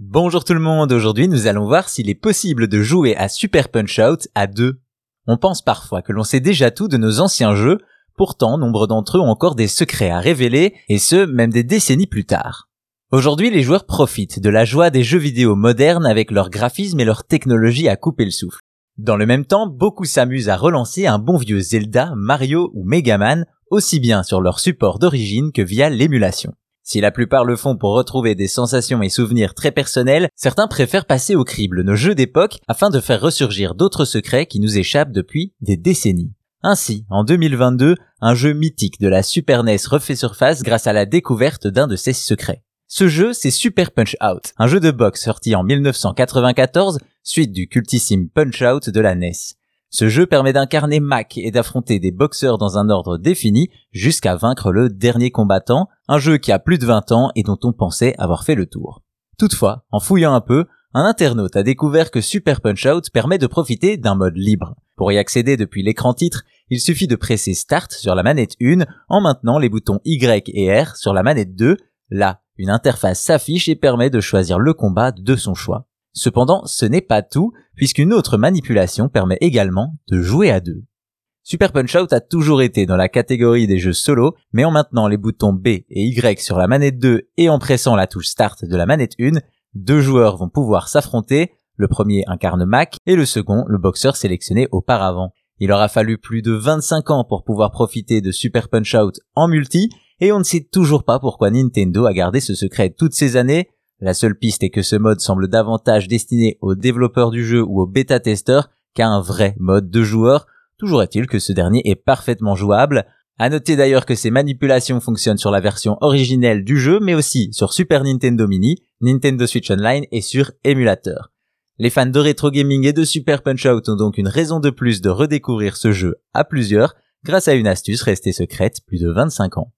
Bonjour tout le monde, aujourd'hui nous allons voir s'il est possible de jouer à Super Punch-Out à deux. On pense parfois que l'on sait déjà tout de nos anciens jeux, pourtant nombre d'entre eux ont encore des secrets à révéler, et ce, même des décennies plus tard. Aujourd'hui les joueurs profitent de la joie des jeux vidéo modernes avec leur graphisme et leur technologie à couper le souffle. Dans le même temps, beaucoup s'amusent à relancer un bon vieux Zelda, Mario ou Mega Man, aussi bien sur leur support d'origine que via l'émulation. Si la plupart le font pour retrouver des sensations et souvenirs très personnels, certains préfèrent passer au crible nos jeux d'époque afin de faire ressurgir d'autres secrets qui nous échappent depuis des décennies. Ainsi, en 2022, un jeu mythique de la Super NES refait surface grâce à la découverte d'un de ses secrets. Ce jeu, c'est Super Punch Out, un jeu de boxe sorti en 1994, suite du cultissime Punch Out de la NES. Ce jeu permet d'incarner Mac et d'affronter des boxeurs dans un ordre défini jusqu'à vaincre le dernier combattant, un jeu qui a plus de 20 ans et dont on pensait avoir fait le tour. Toutefois, en fouillant un peu, un internaute a découvert que Super Punch-Out permet de profiter d'un mode libre. Pour y accéder depuis l'écran titre, il suffit de presser Start sur la manette 1 en maintenant les boutons Y et R sur la manette 2. Là, une interface s'affiche et permet de choisir le combat de son choix. Cependant, ce n'est pas tout, puisqu'une autre manipulation permet également de jouer à deux. Super Punch-Out a toujours été dans la catégorie des jeux solo, mais en maintenant les boutons B et Y sur la manette 2 et en pressant la touche Start de la manette 1, deux joueurs vont pouvoir s'affronter, le premier incarne Mac et le second le boxeur sélectionné auparavant. Il aura fallu plus de 25 ans pour pouvoir profiter de Super Punch-Out en multi, et on ne sait toujours pas pourquoi Nintendo a gardé ce secret toutes ces années, la seule piste est que ce mode semble davantage destiné aux développeurs du jeu ou aux bêta-testeurs qu'à un vrai mode de joueur. Toujours est-il que ce dernier est parfaitement jouable. À noter d'ailleurs que ces manipulations fonctionnent sur la version originelle du jeu, mais aussi sur Super Nintendo Mini, Nintendo Switch Online et sur émulateur. Les fans de rétro gaming et de Super Punch-Out ont donc une raison de plus de redécouvrir ce jeu à plusieurs grâce à une astuce restée secrète plus de 25 ans.